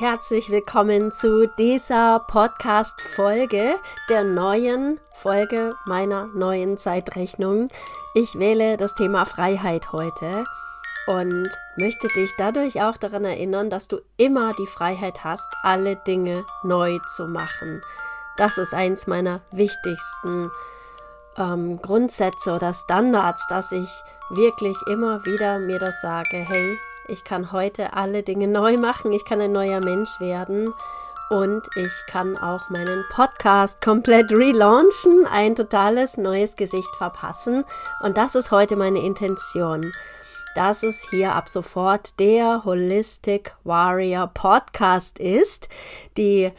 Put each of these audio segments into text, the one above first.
Herzlich willkommen zu dieser Podcast-Folge, der neuen Folge meiner neuen Zeitrechnung. Ich wähle das Thema Freiheit heute und möchte dich dadurch auch daran erinnern, dass du immer die Freiheit hast, alle Dinge neu zu machen. Das ist eins meiner wichtigsten ähm, Grundsätze oder Standards, dass ich wirklich immer wieder mir das sage, hey, ich kann heute alle Dinge neu machen, ich kann ein neuer Mensch werden. Und ich kann auch meinen Podcast komplett relaunchen, ein totales neues Gesicht verpassen. Und das ist heute meine Intention, dass es hier ab sofort der Holistic Warrior Podcast ist, die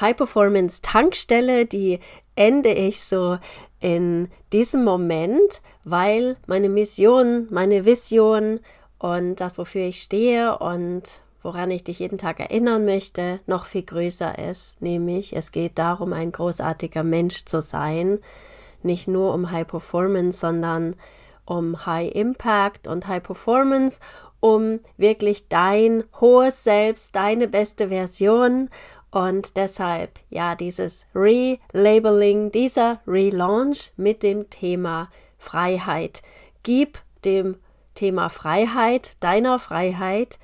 High Performance Tankstelle, die ende ich so in diesem Moment, weil meine Mission, meine Vision und das, wofür ich stehe und woran ich dich jeden Tag erinnern möchte, noch viel größer ist, nämlich es geht darum, ein großartiger Mensch zu sein, nicht nur um High Performance, sondern um High Impact und High Performance, um wirklich dein hohes Selbst, deine beste Version und deshalb ja dieses Relabeling, dieser Relaunch mit dem Thema Freiheit. Gib dem Thema Freiheit, deiner Freiheit,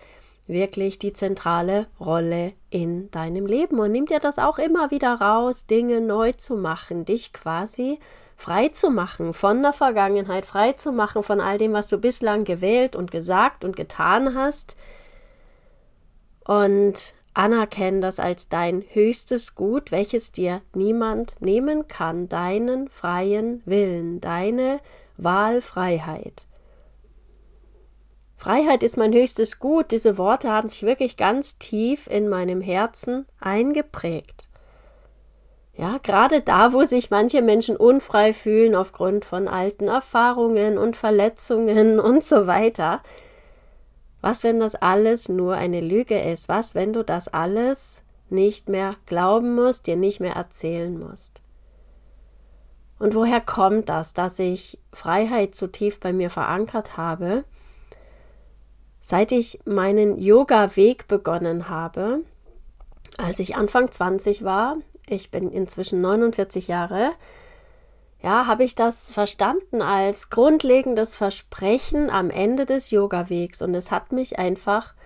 wirklich die zentrale Rolle in deinem Leben und nimm dir das auch immer wieder raus, Dinge neu zu machen, dich quasi frei zu machen von der Vergangenheit, frei zu machen von all dem, was du bislang gewählt und gesagt und getan hast und anerkennen das als dein höchstes Gut, welches dir niemand nehmen kann, deinen freien Willen, deine Wahlfreiheit. Freiheit ist mein höchstes Gut. Diese Worte haben sich wirklich ganz tief in meinem Herzen eingeprägt. Ja, gerade da, wo sich manche Menschen unfrei fühlen aufgrund von alten Erfahrungen und Verletzungen und so weiter. Was, wenn das alles nur eine Lüge ist? Was, wenn du das alles nicht mehr glauben musst, dir nicht mehr erzählen musst? Und woher kommt das, dass ich Freiheit so tief bei mir verankert habe? Seit ich meinen Yoga-Weg begonnen habe, als ich Anfang 20 war, ich bin inzwischen 49 Jahre, ja, habe ich das verstanden als grundlegendes Versprechen am Ende des Yoga-Wegs. Und es hat mich einfach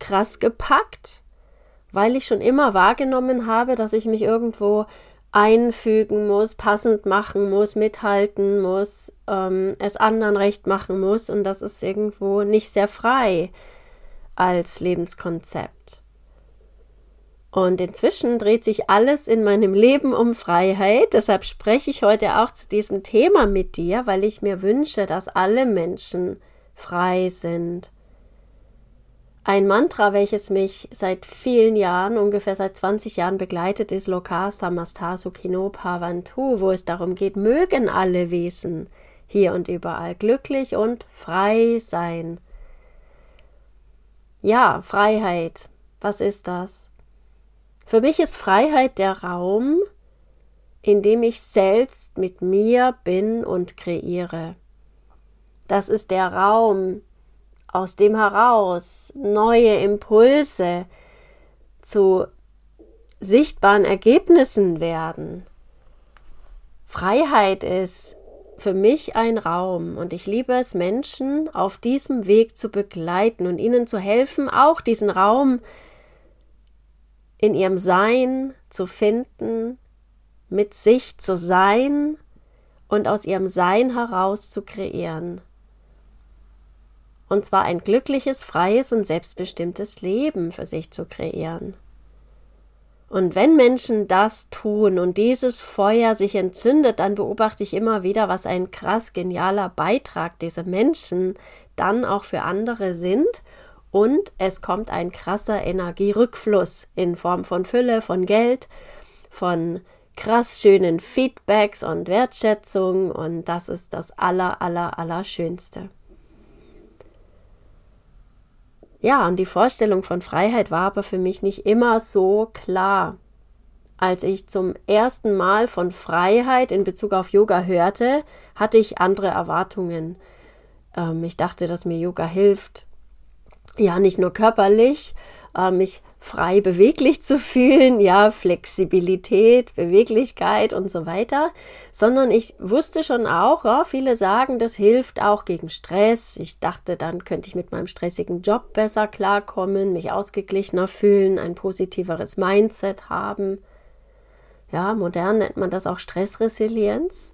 krass gepackt, weil ich schon immer wahrgenommen habe, dass ich mich irgendwo einfügen muss, passend machen muss, mithalten muss, ähm, es anderen recht machen muss und das ist irgendwo nicht sehr frei als Lebenskonzept. Und inzwischen dreht sich alles in meinem Leben um Freiheit. Deshalb spreche ich heute auch zu diesem Thema mit dir, weil ich mir wünsche, dass alle Menschen frei sind ein Mantra, welches mich seit vielen Jahren, ungefähr seit 20 Jahren begleitet, ist Loka Samastasu Kino Pavantu, wo es darum geht, mögen alle Wesen hier und überall glücklich und frei sein. Ja, Freiheit. Was ist das? Für mich ist Freiheit der Raum, in dem ich selbst mit mir bin und kreiere. Das ist der Raum, aus dem heraus neue Impulse zu sichtbaren Ergebnissen werden. Freiheit ist für mich ein Raum und ich liebe es, Menschen auf diesem Weg zu begleiten und ihnen zu helfen, auch diesen Raum in ihrem Sein zu finden, mit sich zu sein und aus ihrem Sein heraus zu kreieren und zwar ein glückliches, freies und selbstbestimmtes Leben für sich zu kreieren. Und wenn Menschen das tun und dieses Feuer sich entzündet, dann beobachte ich immer wieder, was ein krass genialer Beitrag diese Menschen dann auch für andere sind. Und es kommt ein krasser Energierückfluss in Form von Fülle, von Geld, von krass schönen Feedbacks und Wertschätzung. Und das ist das aller, aller, aller Ja, und die Vorstellung von Freiheit war aber für mich nicht immer so klar. Als ich zum ersten Mal von Freiheit in Bezug auf Yoga hörte, hatte ich andere Erwartungen. Ähm, ich dachte, dass mir Yoga hilft. Ja, nicht nur körperlich. Ähm, ich frei beweglich zu fühlen, ja, Flexibilität, Beweglichkeit und so weiter, sondern ich wusste schon auch, ja, viele sagen, das hilft auch gegen Stress. Ich dachte, dann könnte ich mit meinem stressigen Job besser klarkommen, mich ausgeglichener fühlen, ein positiveres Mindset haben. Ja, modern nennt man das auch Stressresilienz.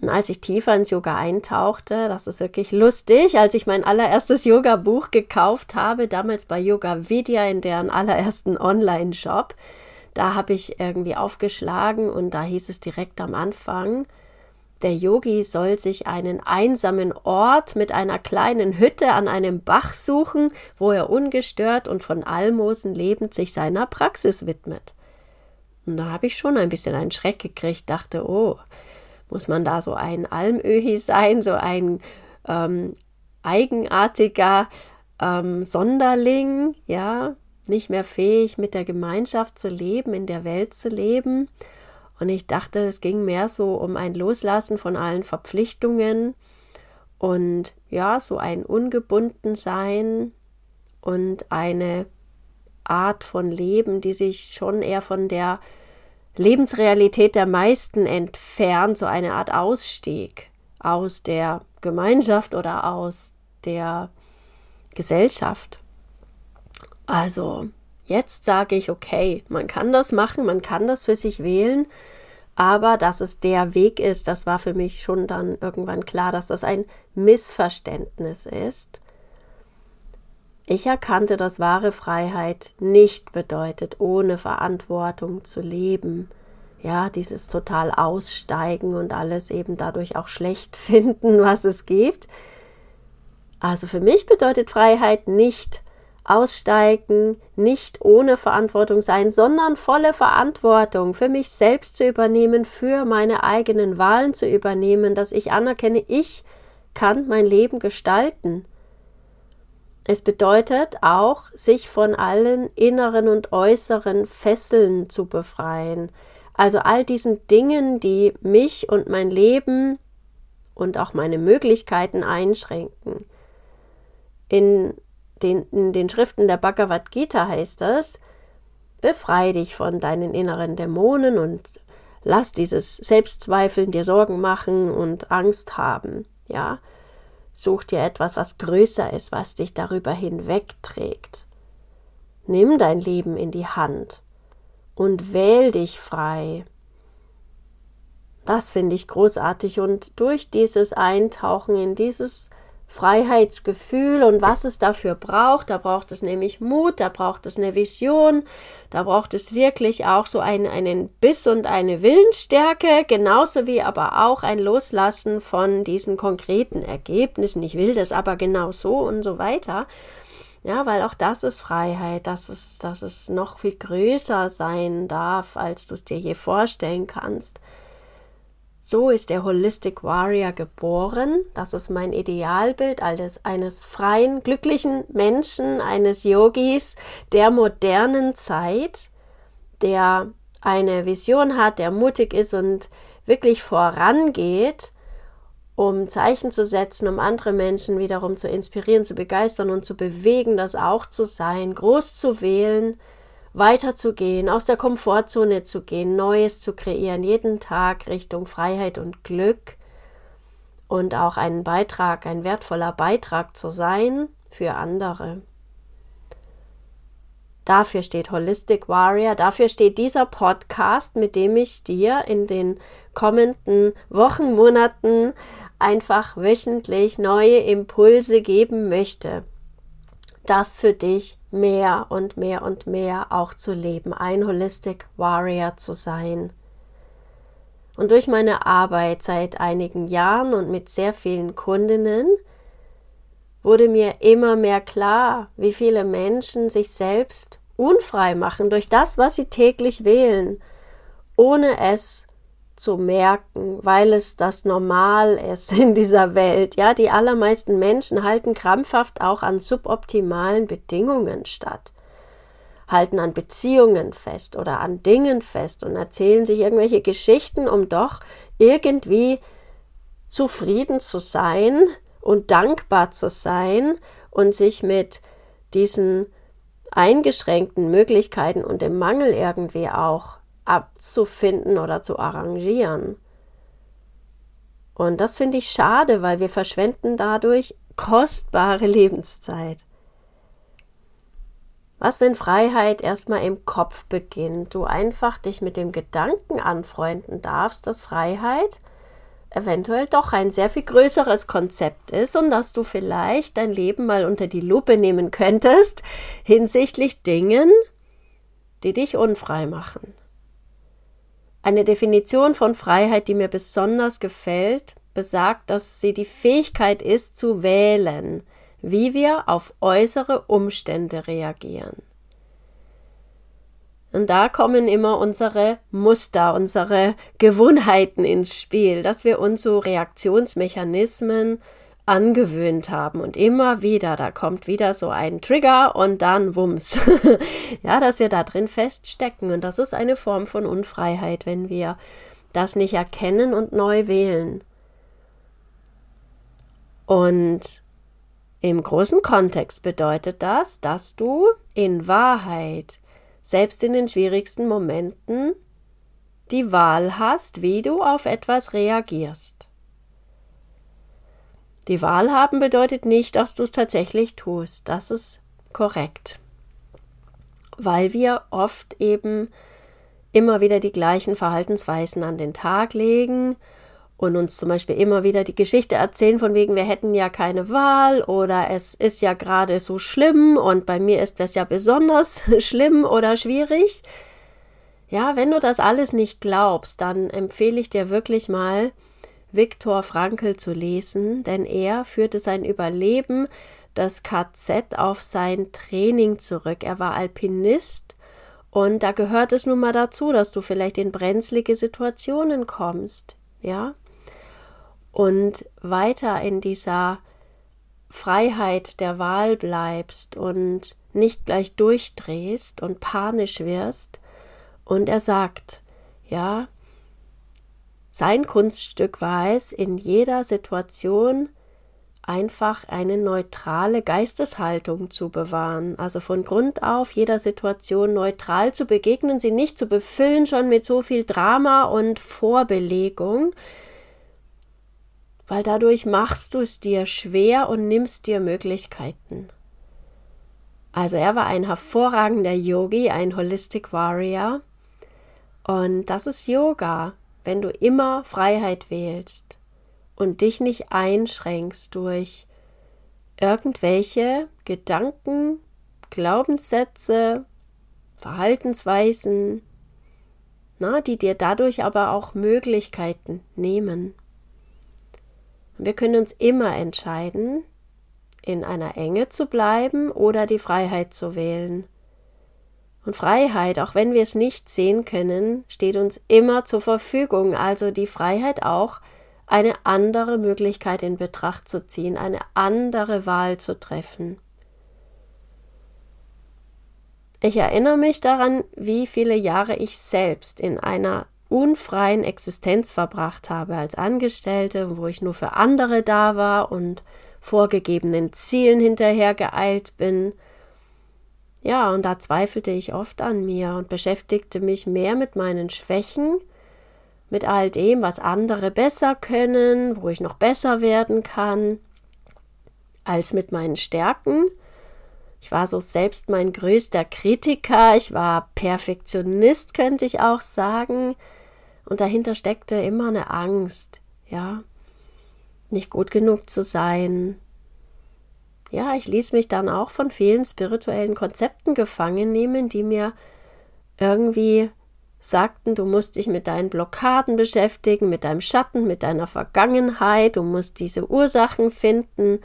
Und als ich tiefer ins Yoga eintauchte, das ist wirklich lustig, als ich mein allererstes Yoga-Buch gekauft habe, damals bei Yoga Vidya in deren allerersten Online-Shop, da habe ich irgendwie aufgeschlagen und da hieß es direkt am Anfang, der Yogi soll sich einen einsamen Ort mit einer kleinen Hütte an einem Bach suchen, wo er ungestört und von Almosen lebend sich seiner Praxis widmet. Und da habe ich schon ein bisschen einen Schreck gekriegt, dachte, oh, muss man da so ein Almöhi sein, so ein ähm, eigenartiger ähm, Sonderling, ja, nicht mehr fähig, mit der Gemeinschaft zu leben, in der Welt zu leben. Und ich dachte, es ging mehr so um ein Loslassen von allen Verpflichtungen und ja, so ein Ungebundensein und eine Art von Leben, die sich schon eher von der Lebensrealität der meisten entfernt, so eine Art Ausstieg aus der Gemeinschaft oder aus der Gesellschaft. Also, jetzt sage ich, okay, man kann das machen, man kann das für sich wählen, aber dass es der Weg ist, das war für mich schon dann irgendwann klar, dass das ein Missverständnis ist. Ich erkannte, dass wahre Freiheit nicht bedeutet, ohne Verantwortung zu leben. Ja, dieses total aussteigen und alles eben dadurch auch schlecht finden, was es gibt. Also für mich bedeutet Freiheit nicht aussteigen, nicht ohne Verantwortung sein, sondern volle Verantwortung für mich selbst zu übernehmen, für meine eigenen Wahlen zu übernehmen, dass ich anerkenne, ich kann mein Leben gestalten. Es bedeutet auch, sich von allen inneren und äußeren Fesseln zu befreien. Also all diesen Dingen, die mich und mein Leben und auch meine Möglichkeiten einschränken. In den, in den Schriften der Bhagavad Gita heißt es, befreie dich von deinen inneren Dämonen und lass dieses Selbstzweifeln dir Sorgen machen und Angst haben. Ja, Such dir etwas, was größer ist, was dich darüber hinwegträgt. Nimm dein Leben in die Hand und wähl dich frei. Das finde ich großartig und durch dieses Eintauchen in dieses Freiheitsgefühl und was es dafür braucht. Da braucht es nämlich Mut, da braucht es eine Vision, da braucht es wirklich auch so einen, einen Biss und eine Willensstärke, genauso wie aber auch ein Loslassen von diesen konkreten Ergebnissen. Ich will das aber genau so und so weiter. Ja, weil auch das ist Freiheit, dass es, dass es noch viel größer sein darf, als du es dir je vorstellen kannst. So ist der Holistic Warrior geboren. Das ist mein Idealbild eines, eines freien, glücklichen Menschen, eines Yogis der modernen Zeit, der eine Vision hat, der mutig ist und wirklich vorangeht, um Zeichen zu setzen, um andere Menschen wiederum zu inspirieren, zu begeistern und zu bewegen, das auch zu sein, groß zu wählen, weiterzugehen, aus der Komfortzone zu gehen, Neues zu kreieren, jeden Tag Richtung Freiheit und Glück und auch einen Beitrag, ein wertvoller Beitrag zu sein für andere. Dafür steht Holistic Warrior, dafür steht dieser Podcast, mit dem ich dir in den kommenden Wochen, Monaten einfach wöchentlich neue Impulse geben möchte das für dich mehr und mehr und mehr auch zu leben, ein Holistic Warrior zu sein. Und durch meine Arbeit seit einigen Jahren und mit sehr vielen Kundinnen wurde mir immer mehr klar, wie viele Menschen sich selbst unfrei machen durch das, was sie täglich wählen, ohne es zu merken, weil es das Normal ist in dieser Welt. Ja, die allermeisten Menschen halten krampfhaft auch an suboptimalen Bedingungen statt, halten an Beziehungen fest oder an Dingen fest und erzählen sich irgendwelche Geschichten, um doch irgendwie zufrieden zu sein und dankbar zu sein und sich mit diesen eingeschränkten Möglichkeiten und dem Mangel irgendwie auch abzufinden oder zu arrangieren. Und das finde ich schade, weil wir verschwenden dadurch kostbare Lebenszeit. Was, wenn Freiheit erstmal im Kopf beginnt? Du einfach dich mit dem Gedanken anfreunden darfst, dass Freiheit eventuell doch ein sehr viel größeres Konzept ist und dass du vielleicht dein Leben mal unter die Lupe nehmen könntest hinsichtlich Dingen, die dich unfrei machen. Eine Definition von Freiheit, die mir besonders gefällt, besagt, dass sie die Fähigkeit ist zu wählen, wie wir auf äußere Umstände reagieren. Und da kommen immer unsere Muster, unsere Gewohnheiten ins Spiel, dass wir uns so Reaktionsmechanismen angewöhnt haben und immer wieder, da kommt wieder so ein Trigger und dann Wumms. ja, dass wir da drin feststecken und das ist eine Form von Unfreiheit, wenn wir das nicht erkennen und neu wählen. Und im großen Kontext bedeutet das, dass du in Wahrheit, selbst in den schwierigsten Momenten, die Wahl hast, wie du auf etwas reagierst. Die Wahl haben bedeutet nicht, dass du es tatsächlich tust. Das ist korrekt. Weil wir oft eben immer wieder die gleichen Verhaltensweisen an den Tag legen und uns zum Beispiel immer wieder die Geschichte erzählen, von wegen, wir hätten ja keine Wahl oder es ist ja gerade so schlimm und bei mir ist das ja besonders schlimm oder schwierig. Ja, wenn du das alles nicht glaubst, dann empfehle ich dir wirklich mal, Viktor Frankl zu lesen, denn er führte sein Überleben, das KZ, auf sein Training zurück. Er war Alpinist und da gehört es nun mal dazu, dass du vielleicht in brenzlige Situationen kommst. Ja, und weiter in dieser Freiheit der Wahl bleibst und nicht gleich durchdrehst und panisch wirst. Und er sagt, ja, sein Kunststück war es, in jeder Situation einfach eine neutrale Geisteshaltung zu bewahren, also von Grund auf jeder Situation neutral zu begegnen, sie nicht zu befüllen schon mit so viel Drama und Vorbelegung, weil dadurch machst du es dir schwer und nimmst dir Möglichkeiten. Also er war ein hervorragender Yogi, ein Holistic Warrior. Und das ist Yoga, wenn du immer Freiheit wählst und dich nicht einschränkst durch irgendwelche Gedanken, Glaubenssätze, Verhaltensweisen, na, die dir dadurch aber auch Möglichkeiten nehmen. Wir können uns immer entscheiden, in einer Enge zu bleiben oder die Freiheit zu wählen. Und Freiheit, auch wenn wir es nicht sehen können, steht uns immer zur Verfügung, also die Freiheit auch, eine andere Möglichkeit in Betracht zu ziehen, eine andere Wahl zu treffen. Ich erinnere mich daran, wie viele Jahre ich selbst in einer unfreien Existenz verbracht habe als Angestellte, wo ich nur für andere da war und vorgegebenen Zielen hinterhergeeilt bin. Ja, und da zweifelte ich oft an mir und beschäftigte mich mehr mit meinen Schwächen, mit all dem, was andere besser können, wo ich noch besser werden kann, als mit meinen Stärken. Ich war so selbst mein größter Kritiker, ich war Perfektionist, könnte ich auch sagen. Und dahinter steckte immer eine Angst, ja, nicht gut genug zu sein. Ja, ich ließ mich dann auch von vielen spirituellen Konzepten gefangen nehmen, die mir irgendwie sagten, du musst dich mit deinen Blockaden beschäftigen, mit deinem Schatten, mit deiner Vergangenheit, du musst diese Ursachen finden,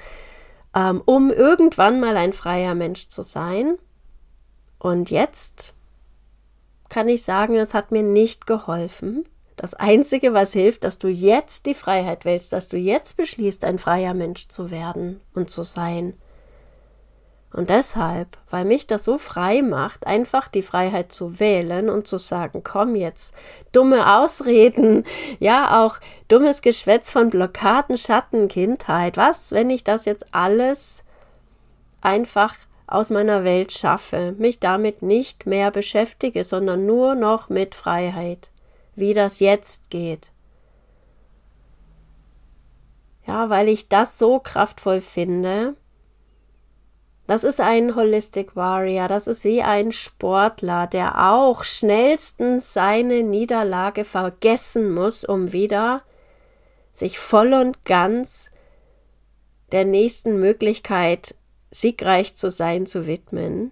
ähm, um irgendwann mal ein freier Mensch zu sein. Und jetzt kann ich sagen, es hat mir nicht geholfen. Das Einzige, was hilft, dass du jetzt die Freiheit wählst, dass du jetzt beschließt, ein freier Mensch zu werden und zu sein. Und deshalb, weil mich das so frei macht, einfach die Freiheit zu wählen und zu sagen, komm jetzt, dumme Ausreden, ja auch dummes Geschwätz von Blockaden, Schatten, Kindheit, was, wenn ich das jetzt alles einfach aus meiner Welt schaffe, mich damit nicht mehr beschäftige, sondern nur noch mit Freiheit, wie das jetzt geht. Ja, weil ich das so kraftvoll finde. Das ist ein Holistic Warrior, das ist wie ein Sportler, der auch schnellstens seine Niederlage vergessen muss, um wieder sich voll und ganz der nächsten Möglichkeit siegreich zu sein, zu widmen.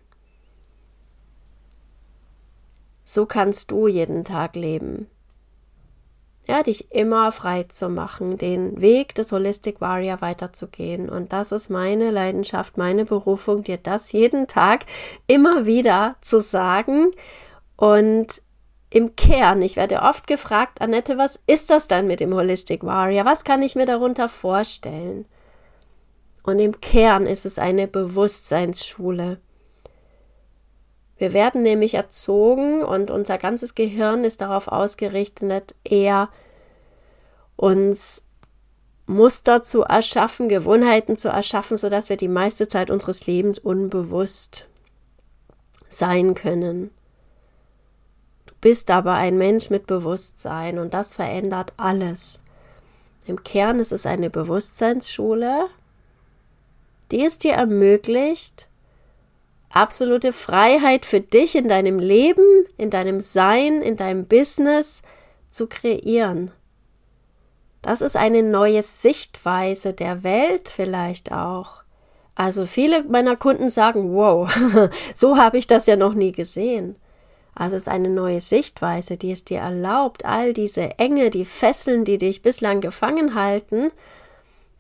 So kannst du jeden Tag leben. Ja, dich immer frei zu machen, den Weg des Holistic Warrior weiterzugehen. Und das ist meine Leidenschaft, meine Berufung, dir das jeden Tag immer wieder zu sagen. Und im Kern, ich werde oft gefragt, Annette, was ist das dann mit dem Holistic Warrior? Was kann ich mir darunter vorstellen? Und im Kern ist es eine Bewusstseinsschule. Wir werden nämlich erzogen und unser ganzes Gehirn ist darauf ausgerichtet, eher uns Muster zu erschaffen, Gewohnheiten zu erschaffen, sodass wir die meiste Zeit unseres Lebens unbewusst sein können. Du bist aber ein Mensch mit Bewusstsein und das verändert alles. Im Kern ist es eine Bewusstseinsschule, die es dir ermöglicht, absolute Freiheit für dich in deinem Leben, in deinem Sein, in deinem Business zu kreieren. Das ist eine neue Sichtweise der Welt vielleicht auch. Also viele meiner Kunden sagen, wow, so habe ich das ja noch nie gesehen. Also es ist eine neue Sichtweise, die es dir erlaubt, all diese Enge, die Fesseln, die dich bislang gefangen halten,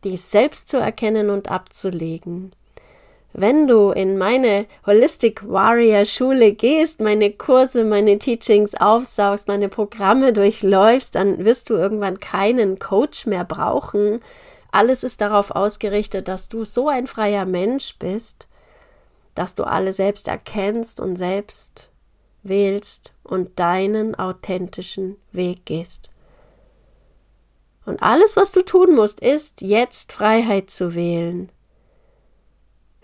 dies selbst zu erkennen und abzulegen. Wenn du in meine Holistic Warrior Schule gehst, meine Kurse, meine Teachings aufsaugst, meine Programme durchläufst, dann wirst du irgendwann keinen Coach mehr brauchen. Alles ist darauf ausgerichtet, dass du so ein freier Mensch bist, dass du alle selbst erkennst und selbst wählst und deinen authentischen Weg gehst. Und alles, was du tun musst, ist, jetzt Freiheit zu wählen.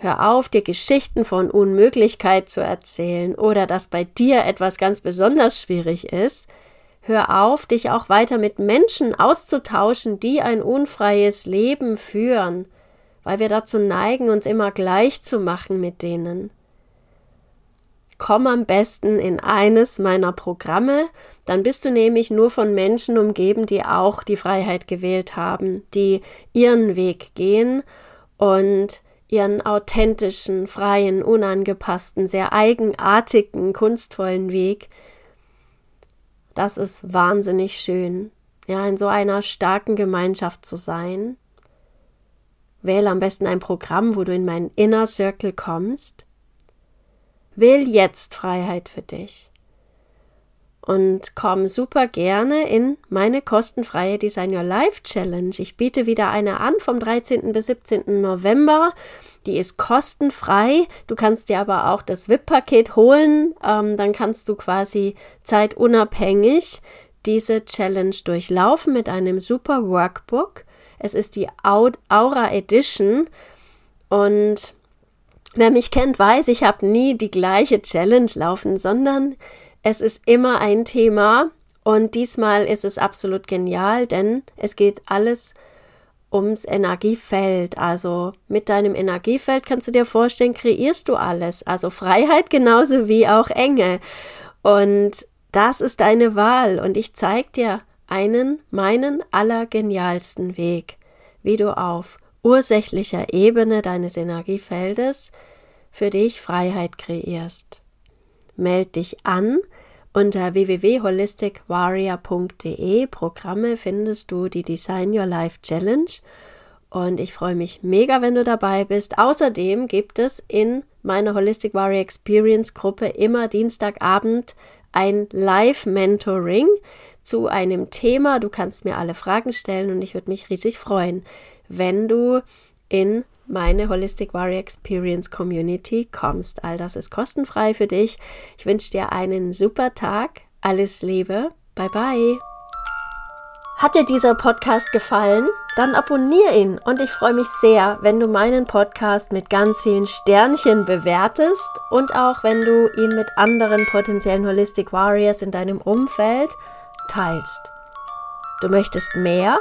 Hör auf, dir Geschichten von Unmöglichkeit zu erzählen oder dass bei dir etwas ganz besonders schwierig ist. Hör auf, dich auch weiter mit Menschen auszutauschen, die ein unfreies Leben führen, weil wir dazu neigen, uns immer gleich zu machen mit denen. Komm am besten in eines meiner Programme, dann bist du nämlich nur von Menschen umgeben, die auch die Freiheit gewählt haben, die ihren Weg gehen und ihren authentischen, freien, unangepassten, sehr eigenartigen, kunstvollen Weg. Das ist wahnsinnig schön, ja, in so einer starken Gemeinschaft zu sein. Wähle am besten ein Programm, wo du in meinen Inner Circle kommst. Wähl jetzt Freiheit für dich und komm super gerne in meine kostenfreie Design Your Life Challenge. Ich biete wieder eine an vom 13. bis 17. November. Die ist kostenfrei. Du kannst dir aber auch das VIP-Paket holen. Ähm, dann kannst du quasi zeitunabhängig diese Challenge durchlaufen mit einem super Workbook. Es ist die Aura Edition und wer mich kennt, weiß, ich habe nie die gleiche Challenge laufen, sondern es ist immer ein Thema und diesmal ist es absolut genial, denn es geht alles ums Energiefeld. Also mit deinem Energiefeld kannst du dir vorstellen, kreierst du alles. Also Freiheit genauso wie auch Enge. Und das ist deine Wahl. Und ich zeige dir einen, meinen allergenialsten Weg, wie du auf ursächlicher Ebene deines Energiefeldes für dich Freiheit kreierst. Meld dich an unter www.holisticwarrior.de Programme findest du die Design Your Life Challenge und ich freue mich mega, wenn du dabei bist. Außerdem gibt es in meiner Holistic Warrior Experience Gruppe immer Dienstagabend ein Live-Mentoring zu einem Thema. Du kannst mir alle Fragen stellen und ich würde mich riesig freuen, wenn du in meine Holistic Warrior Experience Community kommst. All das ist kostenfrei für dich. Ich wünsche dir einen super Tag. Alles Liebe. Bye bye. Hat dir dieser Podcast gefallen? dann abonniere ihn und ich freue mich sehr, wenn du meinen Podcast mit ganz vielen Sternchen bewertest und auch wenn du ihn mit anderen potenziellen Holistic Warriors in deinem Umfeld teilst. Du möchtest mehr?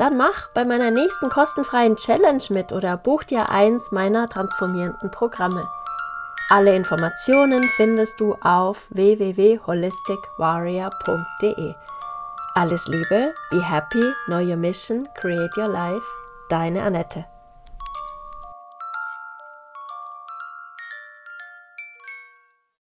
Dann mach bei meiner nächsten kostenfreien Challenge mit oder buch dir eins meiner transformierenden Programme. Alle Informationen findest du auf www.holisticwarrior.de. Alles Liebe, be happy, know your mission, create your life. Deine Annette.